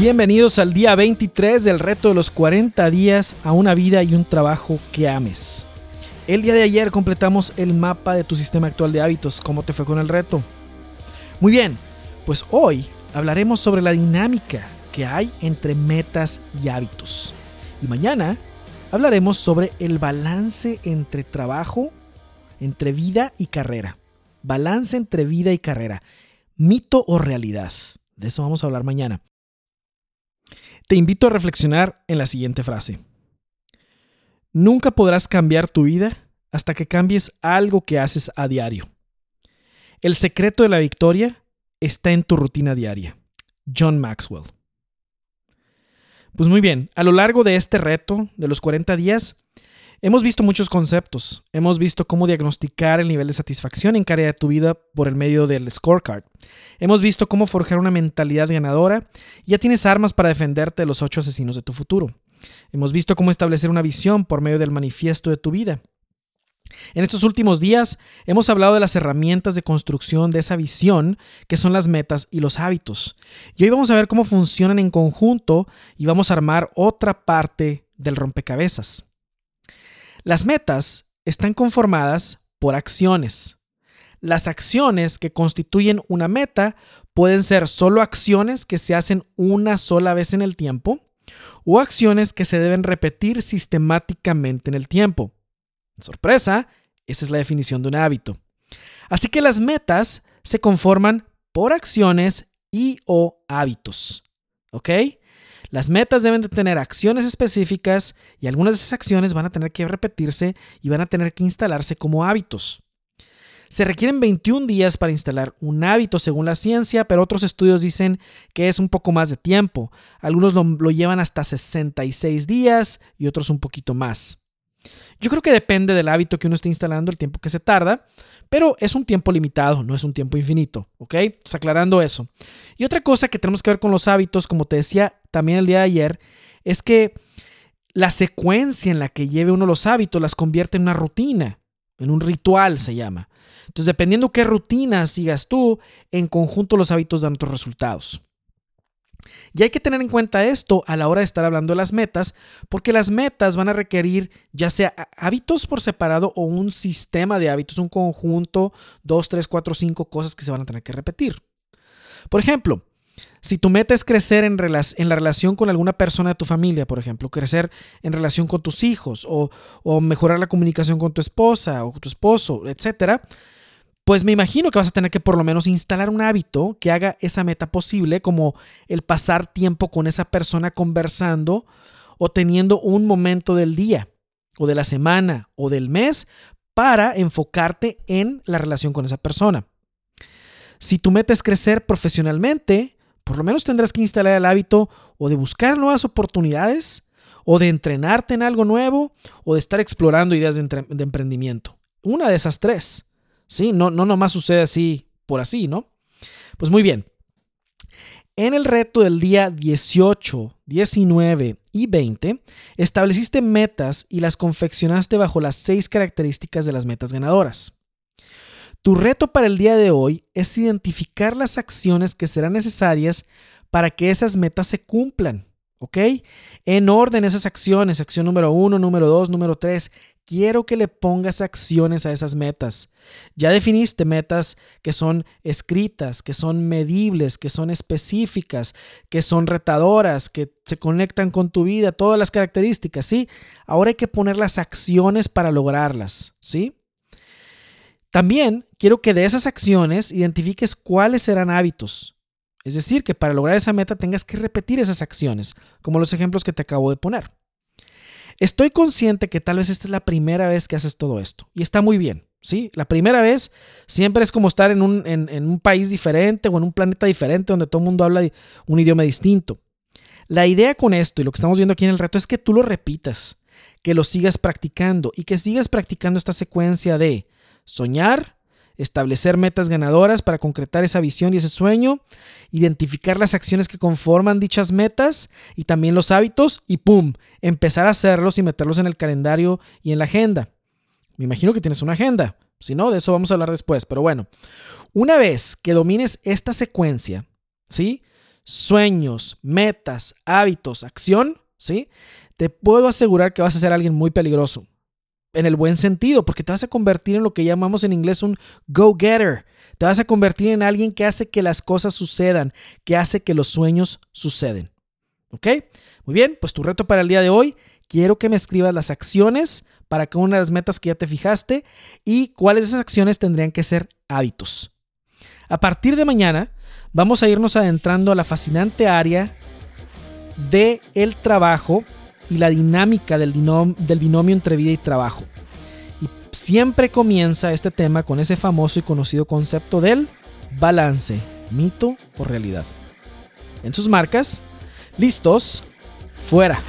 Bienvenidos al día 23 del reto de los 40 días a una vida y un trabajo que ames. El día de ayer completamos el mapa de tu sistema actual de hábitos. ¿Cómo te fue con el reto? Muy bien, pues hoy hablaremos sobre la dinámica que hay entre metas y hábitos. Y mañana hablaremos sobre el balance entre trabajo, entre vida y carrera. Balance entre vida y carrera. Mito o realidad. De eso vamos a hablar mañana. Te invito a reflexionar en la siguiente frase. Nunca podrás cambiar tu vida hasta que cambies algo que haces a diario. El secreto de la victoria está en tu rutina diaria. John Maxwell. Pues muy bien, a lo largo de este reto de los 40 días, hemos visto muchos conceptos. Hemos visto cómo diagnosticar el nivel de satisfacción en cada de tu vida por el medio del scorecard. Hemos visto cómo forjar una mentalidad ganadora y ya tienes armas para defenderte de los ocho asesinos de tu futuro. Hemos visto cómo establecer una visión por medio del manifiesto de tu vida. En estos últimos días hemos hablado de las herramientas de construcción de esa visión, que son las metas y los hábitos. Y hoy vamos a ver cómo funcionan en conjunto y vamos a armar otra parte del rompecabezas. Las metas están conformadas por acciones. Las acciones que constituyen una meta pueden ser solo acciones que se hacen una sola vez en el tiempo o acciones que se deben repetir sistemáticamente en el tiempo. Sorpresa, esa es la definición de un hábito. Así que las metas se conforman por acciones y o hábitos. ¿Ok? Las metas deben de tener acciones específicas y algunas de esas acciones van a tener que repetirse y van a tener que instalarse como hábitos. Se requieren 21 días para instalar un hábito según la ciencia, pero otros estudios dicen que es un poco más de tiempo. Algunos lo, llevan hasta 66 días y otros un poquito más. Yo creo que depende del hábito que uno esté instalando, el tiempo que se tarda, pero es un tiempo limitado, no es un tiempo infinito, ¿ok? Entonces, aclarando eso. Y otra cosa que tenemos que ver con los hábitos, como te decía también el día de ayer, es que la secuencia en la que lleve uno los hábitos las convierte en una rutina, en un ritual se llama. Entonces, dependiendo qué rutina sigas tú, en conjunto los hábitos dan otros resultados. Y hay que tener en cuenta esto a la hora de estar hablando de las metas, porque las metas van a requerir ya sea hábitos por separado o un sistema de hábitos, un conjunto, dos, tres, cuatro, cinco cosas que se van a tener que repetir. Por ejemplo, si tu meta es crecer en, en, la relación con alguna persona de tu familia, por ejemplo, crecer en relación con tus hijos o, o mejorar la comunicación con tu esposa o tu esposo, etcétera, pues me imagino que vas a tener que por lo menos instalar un hábito que haga esa meta posible, como el pasar tiempo con esa persona conversando o teniendo un momento del día o de la semana o del mes para enfocarte en la relación con esa persona. Si tu meta es crecer profesionalmente, por lo menos tendrás que instalar el hábito o de buscar nuevas oportunidades o de entrenarte en algo nuevo o de estar explorando ideas de, emprendimiento. Una de esas tres. Sí, no, no nomás sucede así por así, ¿no? Pues muy bien. En el reto del día 18, 19 y 20, estableciste metas y las confeccionaste bajo las seis características de las metas ganadoras. Tu reto para el día de hoy es identificar las acciones que serán necesarias para que esas metas se cumplan. ¿Ok? En orden esas acciones, acción número uno, número dos, número tres. Quiero que le pongas acciones a esas metas. Ya definiste metas que son escritas, que son medibles, que son específicas, que son retadoras, que se conectan con tu vida, todas las características, ¿sí? Ahora hay que poner las acciones para lograrlas, ¿sí? También quiero que de esas acciones identifiques cuáles serán hábitos. Es decir, que para lograr esa meta tengas que repetir esas acciones, como los ejemplos que te acabo de poner. Estoy consciente que tal vez esta es la primera vez que haces todo esto y está muy bien. ¿sí? La primera vez siempre es como estar en un, en un país diferente o en un planeta diferente donde todo el mundo habla un idioma distinto. La idea con esto y lo que estamos viendo aquí en el reto es que tú lo repitas, que lo sigas practicando y que sigas practicando esta secuencia de soñar, establecer metas ganadoras para concretar esa visión y ese sueño, identificar las acciones que conforman dichas metas y también los hábitos y ¡pum! empezar a hacerlos y meterlos en el calendario y en la agenda. Me imagino que tienes una agenda. Si no, de eso vamos a hablar después. Pero bueno, una vez que domines esta secuencia, ¿sí? sueños, metas, hábitos, acción, ¿sí? Te puedo asegurar que vas a ser alguien muy peligroso. En el buen sentido, porque te vas a convertir en lo que llamamos en inglés un go-getter. Te vas a convertir en alguien que hace que las cosas sucedan, que hace que los sueños suceden. ¿Ok? Muy bien, pues tu reto para el día de hoy, quiero que me escribas las acciones para cada una de las metas que ya te fijaste y cuáles de esas acciones tendrían que ser hábitos. A partir de mañana vamos a irnos adentrando a la fascinante área de el trabajo y la dinámica del, binomio entre vida y trabajo. Y siempre comienza este tema con ese famoso y conocido concepto del balance, mito o realidad. En sus marcas, listos, fuera.